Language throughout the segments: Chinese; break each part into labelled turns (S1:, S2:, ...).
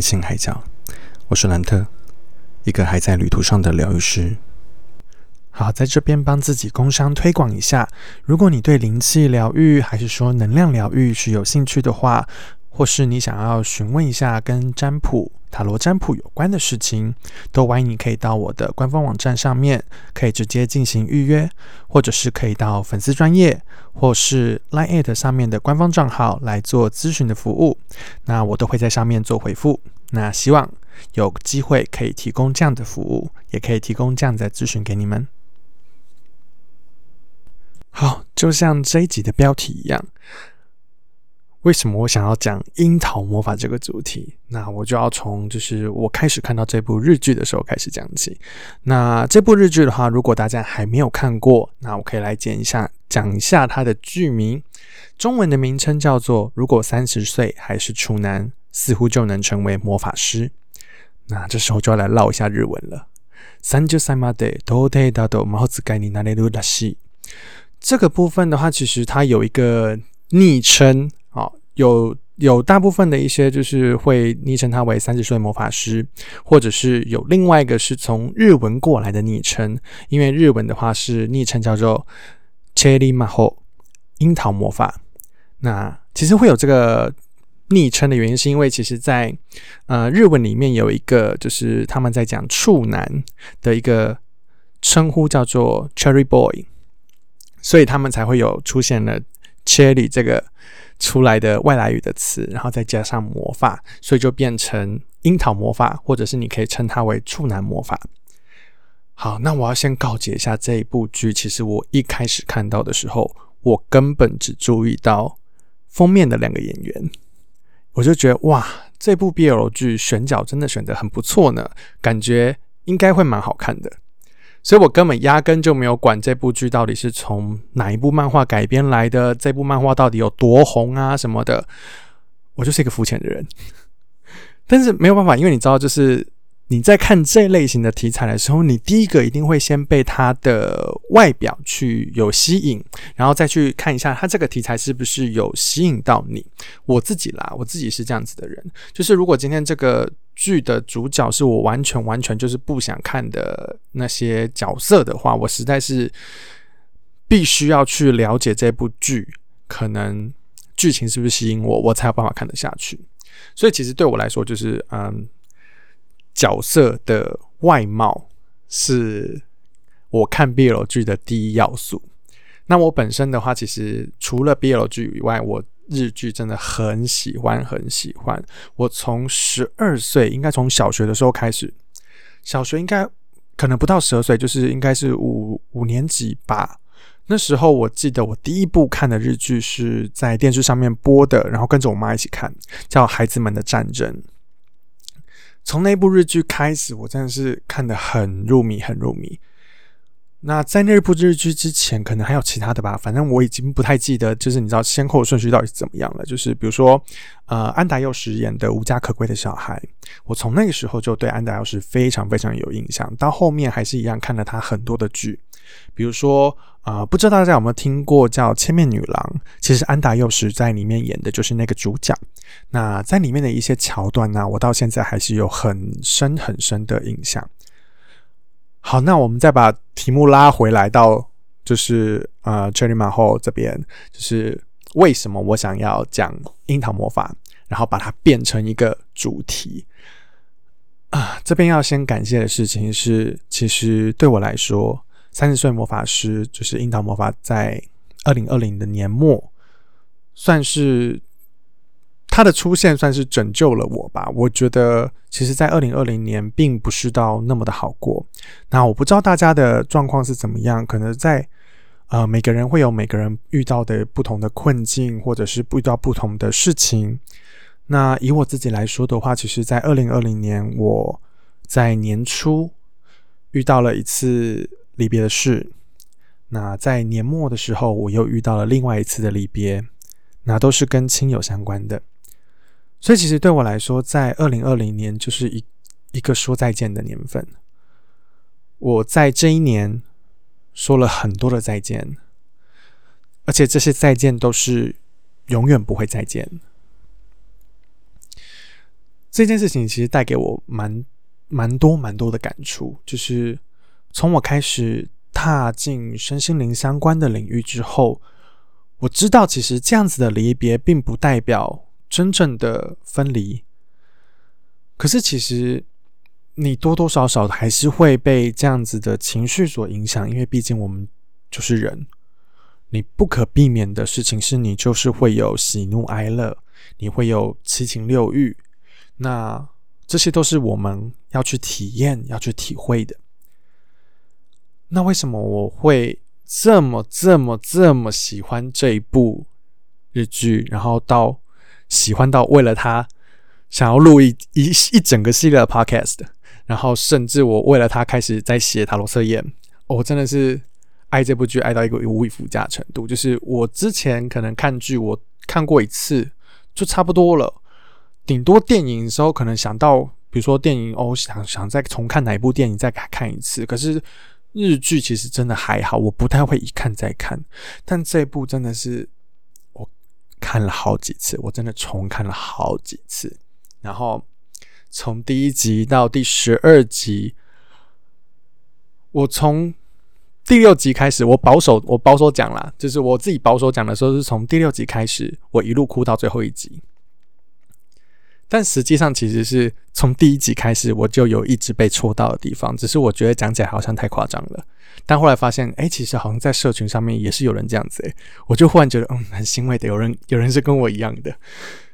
S1: 欢迎来到兰特灵性海角，我是兰特，一个还在旅途上的疗愈师。好，在这边帮自己工商推广一下。如果你对灵气疗愈还是说能量疗愈是有兴趣的话，或是你想要询问一下跟占卜、塔罗占卜有关的事情，都欢迎你可以到我的官方网站上面，可以直接进行预约，或者是可以到粉丝专业或是 Line 上面的官方账号来做咨询的服务。那我都会在上面做回复。那希望有机会可以提供这样的服务，也可以提供这样的咨询给你们。好，就像这一集的标题一样。为什么我想要讲樱桃魔法这个主题？那我就要从就是我开始看到这部日剧的时候开始讲起。那这部日剧的话，如果大家还没有看过，那我可以来讲一下，讲一下它的剧名。中文的名称叫做《如果三十岁还是处男，似乎就能成为魔法师》。那这时候就要来唠一下日文了。三十歳まで到底だと魔法使いになれるらしい。这个部分的话，其实它有一个昵称。有有大部分的一些就是会昵称他为三十岁魔法师，或者是有另外一个是从日文过来的昵称，因为日文的话是昵称叫做 Cherry Maho 樱桃魔法。那其实会有这个 昵称的原因，是因为其实在呃日文里面有一个就是他们在讲处男的一个称呼叫做 Cherry Boy，所以他们才会有出现了 Cherry 这个。出来的外来语的词，然后再加上魔法，所以就变成樱桃魔法，或者是你可以称它为处男魔法。好，那我要先告诫一下这一部剧，其实我一开始看到的时候，我根本只注意到封面的两个演员，我就觉得哇，这部 BL 剧选角真的选的很不错呢，感觉应该会蛮好看的。所以我根本压根就没有管这部剧到底是从哪一部漫画改编来的，这部漫画到底有多红啊什么的，我就是一个肤浅的人。但是没有办法，因为你知道，就是。你在看这类型的题材的时候，你第一个一定会先被它的外表去有吸引，然后再去看一下它这个题材是不是有吸引到你。我自己啦，我自己是这样子的人，就是如果今天这个剧的主角是我完全完全就是不想看的那些角色的话，我实在是必须要去了解这部剧，可能剧情是不是吸引我，我才有办法看得下去。所以其实对我来说，就是嗯。角色的外貌是我看 BL 剧的第一要素。那我本身的话，其实除了 BL 剧以外，我日剧真的很喜欢，很喜欢。我从十二岁，应该从小学的时候开始，小学应该可能不到十二岁，就是应该是五五年级吧。那时候我记得我第一部看的日剧是在电视上面播的，然后跟着我妈一起看，叫《孩子们的战争》。从那部日剧开始，我真的是看得很入迷，很入迷。那在那部日剧之前，可能还有其他的吧，反正我已经不太记得，就是你知道先后顺序到底是怎么样了。就是比如说，呃，安达佑实演的《无家可归的小孩》，我从那个时候就对安达佑实非常非常有印象。到后面还是一样看了他很多的剧，比如说，呃，不知道大家有没有听过叫《千面女郎》，其实安达佑实在里面演的就是那个主角。那在里面的一些桥段呢，我到现在还是有很深很深的印象。好，那我们再把题目拉回来到，就是呃，Cherry 马后这边，就是为什么我想要讲樱桃魔法，然后把它变成一个主题啊。这边要先感谢的事情是，其实对我来说，三十岁魔法师就是樱桃魔法，在二零二零的年末，算是。他的出现算是拯救了我吧。我觉得，其实，在二零二零年，并不是到那么的好过。那我不知道大家的状况是怎么样，可能在呃，每个人会有每个人遇到的不同的困境，或者是遇到不同的事情。那以我自己来说的话，其实，在二零二零年，我在年初遇到了一次离别的事。那在年末的时候，我又遇到了另外一次的离别，那都是跟亲友相关的。所以，其实对我来说，在二零二零年就是一一个说再见的年份。我在这一年说了很多的再见，而且这些再见都是永远不会再见。这件事情其实带给我蛮蛮多蛮多的感触，就是从我开始踏进身心灵相关的领域之后，我知道其实这样子的离别并不代表真正的分离，可是其实你多多少少还是会被这样子的情绪所影响，因为毕竟我们就是人，你不可避免的事情是你就是会有喜怒哀乐，你会有七情六欲。那这些都是我们要去体验、要去体会的。那为什么我会这么、这么、这么喜欢这一部日剧？然后到喜欢到为了它想要录一一一整个系列的 podcast，然后甚至我为了它开始在写塔罗测验。我真的是爱这部剧爱到一个无以复加程度。就是我之前可能看剧，我看过一次就差不多了。顶多电影的时候可能想到，比如说电影哦，想想再重看哪一部电影再看一次。可是日剧其实真的还好，我不太会一看再看。但这部真的是我看了好几次，我真的重看了好几次。然后从第一集到第十二集，我从第六集开始，我保守我保守讲啦，就是我自己保守讲的时候，是从第六集开始，我一路哭到最后一集。但实际上，其实是从第一集开始，我就有一直被戳到的地方。只是我觉得讲起来好像太夸张了。但后来发现，哎，其实好像在社群上面也是有人这样子。哎，我就忽然觉得，嗯，很欣慰的，有人有人是跟我一样的。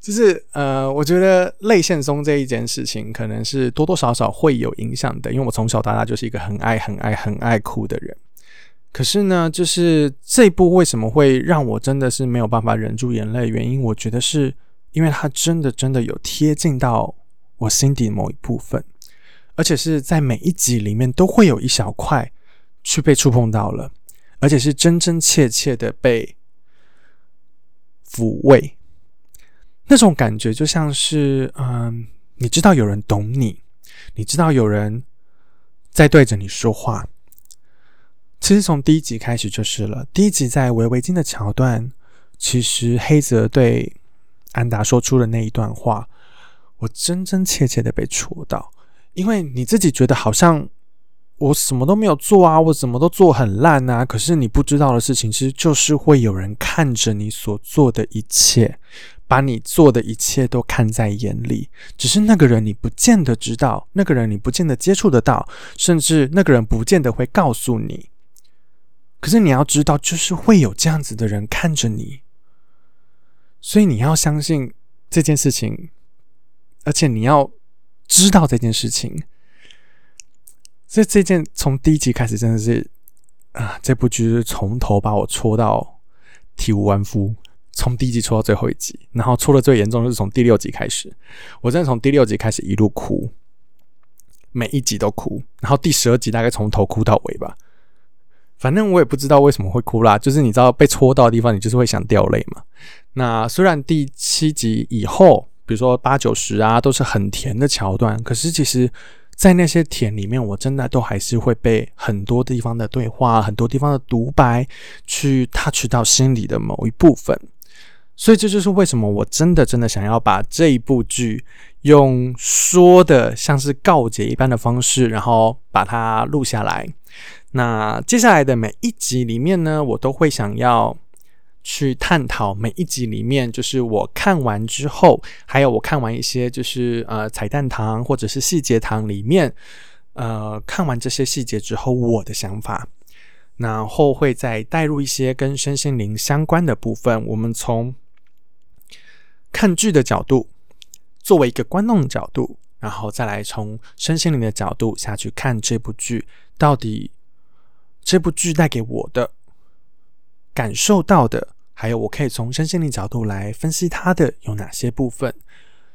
S1: 就是呃，我觉得泪腺松这一件事情，可能是多多少少会有影响的。因为我从小到大就是一个很爱、很爱、很爱哭的人。可是呢，就是这一部为什么会让我真的是没有办法忍住眼泪？原因，我觉得是。因为它真的真的有贴近到我心底某一部分，而且是在每一集里面都会有一小块去被触碰到了，而且是真真切切的被抚慰，那种感觉就像是，嗯，你知道有人懂你，你知道有人在对着你说话。其实从第一集开始就是了，第一集在围围巾的桥段，其实黑泽对。安达说出的那一段话，我真真切切的被戳到，因为你自己觉得好像我什么都没有做啊，我什么都做很烂啊，可是你不知道的事情，其实就是会有人看着你所做的一切，把你做的一切都看在眼里，只是那个人你不见得知道，那个人你不见得接触得到，甚至那个人不见得会告诉你，可是你要知道，就是会有这样子的人看着你。所以你要相信这件事情，而且你要知道这件事情。所以这件从第一集开始真的是啊，这部剧是从头把我戳到体无完肤，从第一集戳到最后一集，然后戳的最严重的是从第六集开始，我真的从第六集开始一路哭，每一集都哭，然后第十二集大概从头哭到尾吧。反正我也不知道为什么会哭啦，就是你知道被戳到的地方，你就是会想掉泪嘛。那虽然第七集以后，比如说八九十啊，都是很甜的桥段，可是其实，在那些甜里面，我真的都还是会被很多地方的对话、很多地方的独白去 touch 到心里的某一部分。所以这就是为什么我真的真的想要把这一部剧用说的像是告解一般的方式，然后把它录下来。那接下来的每一集里面呢，我都会想要去探讨每一集里面，就是我看完之后，还有我看完一些就是呃彩蛋堂或者是细节堂里面，呃看完这些细节之后我的想法，然后会再带入一些跟身心灵相关的部分。我们从看剧的角度，作为一个观众的角度，然后再来从身心灵的角度下去看这部剧到底。这部剧带给我的感受到的，还有我可以从身心灵角度来分析它的有哪些部分。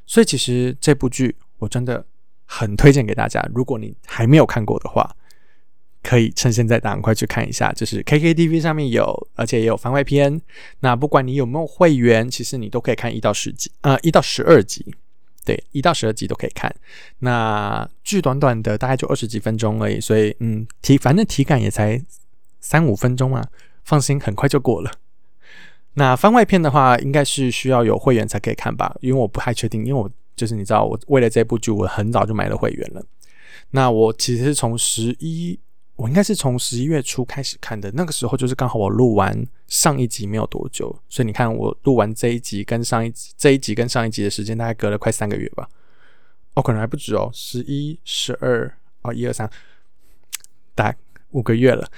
S1: 所以其实这部剧我真的很推荐给大家。如果你还没有看过的话，可以趁现在赶快去看一下。就是 KKTV 上面有，而且也有番外篇。那不管你有没有会员，其实你都可以看一到十集，呃，一到十二集。对，一到十二集都可以看。那剧短短的，大概就二十几分钟而已，所以嗯，体反正体感也才三五分钟啊，放心，很快就过了。那番外篇的话，应该是需要有会员才可以看吧？因为我不太确定，因为我就是你知道，我为了这部剧，我很早就买了会员了。那我其实是从十一，我应该是从十一月初开始看的。那个时候就是刚好我录完上一集没有多久，所以你看我录完这一集跟上一集这一集跟上一集的时间大概隔了快三个月吧。哦，可能还不止哦，十一、十二哦，一二三，大概五个月了。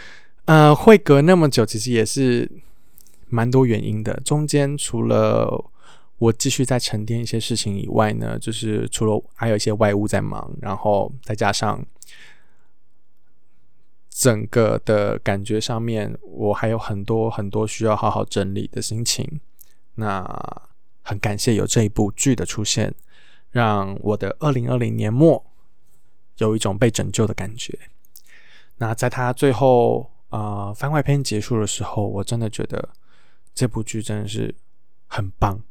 S1: 呃，会隔那么久，其实也是蛮多原因的。中间除了我继续在沉淀一些事情以外呢，就是除了还有一些外务在忙，然后再加上整个的感觉上面，我还有很多很多需要好好整理的心情。那很感谢有这一部剧的出现，让我的二零二零年末有一种被拯救的感觉。那在他最后啊番外篇结束的时候，我真的觉得这部剧真的是很棒。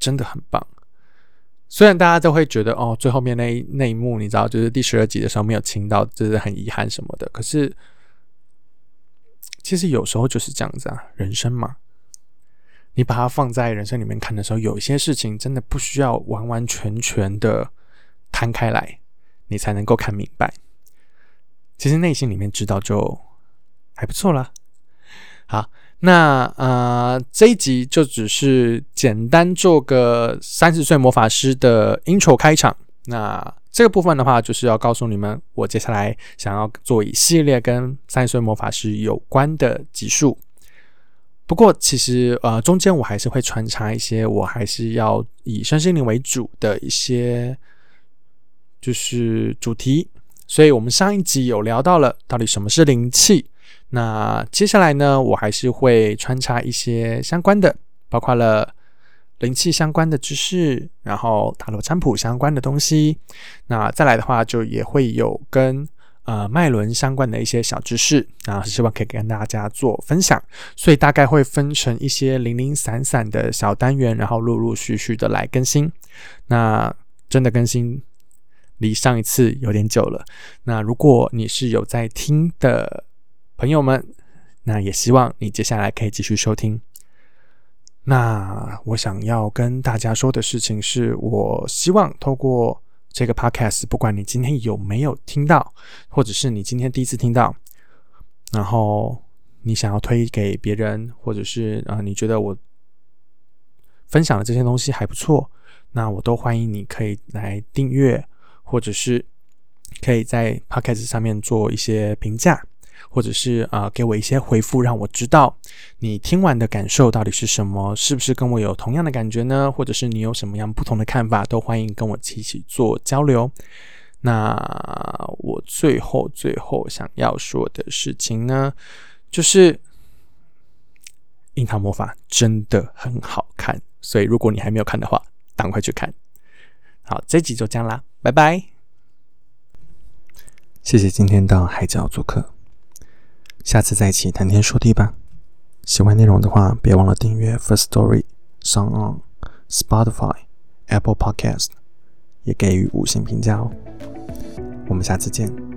S1: 真的很棒，虽然大家都会觉得哦，最后面那一那一幕，你知道，就是第十二集的时候没有亲到，就是很遗憾什么的。可是，其实有时候就是这样子啊，人生嘛，你把它放在人生里面看的时候，有一些事情真的不需要完完全全的摊开来，你才能够看明白。其实内心里面知道就还不错啦。好。那呃，这一集就只是简单做个三十岁魔法师的 intro 开场。那这个部分的话，就是要告诉你们，我接下来想要做一系列跟三十岁魔法师有关的集数。不过，其实呃，中间我还是会穿插一些，我还是要以身心灵为主的一些就是主题。所以我们上一集有聊到了，到底什么是灵气。那接下来呢，我还是会穿插一些相关的，包括了灵气相关的知识，然后塔罗占卜相关的东西。那再来的话，就也会有跟呃脉轮相关的一些小知识，然后希望可以跟大家做分享。所以大概会分成一些零零散散的小单元，然后陆陆续续的来更新。那真的更新离上一次有点久了。那如果你是有在听的，朋友们，那也希望你接下来可以继续收听。那我想要跟大家说的事情是，我希望透过这个 podcast，不管你今天有没有听到，或者是你今天第一次听到，然后你想要推给别人，或者是啊，你觉得我分享的这些东西还不错，那我都欢迎你可以来订阅，或者是可以在 podcast 上面做一些评价。或者是啊，给我一些回复，让我知道你听完的感受到底是什么，是不是跟我有同样的感觉呢？或者是你有什么样不同的看法，都欢迎跟我一起做交流。那我最后最后想要说的事情呢，就是《樱桃魔法》真的很好看，所以如果你还没有看的话，赶快去看。好，这集就这样啦，拜拜！谢谢今天到海角做客。下次再一起谈天说地吧。喜欢内容的话，别忘了订阅 First Story、上 On、Spotify、Apple Podcast，也给予五星评价哦。我们下次见。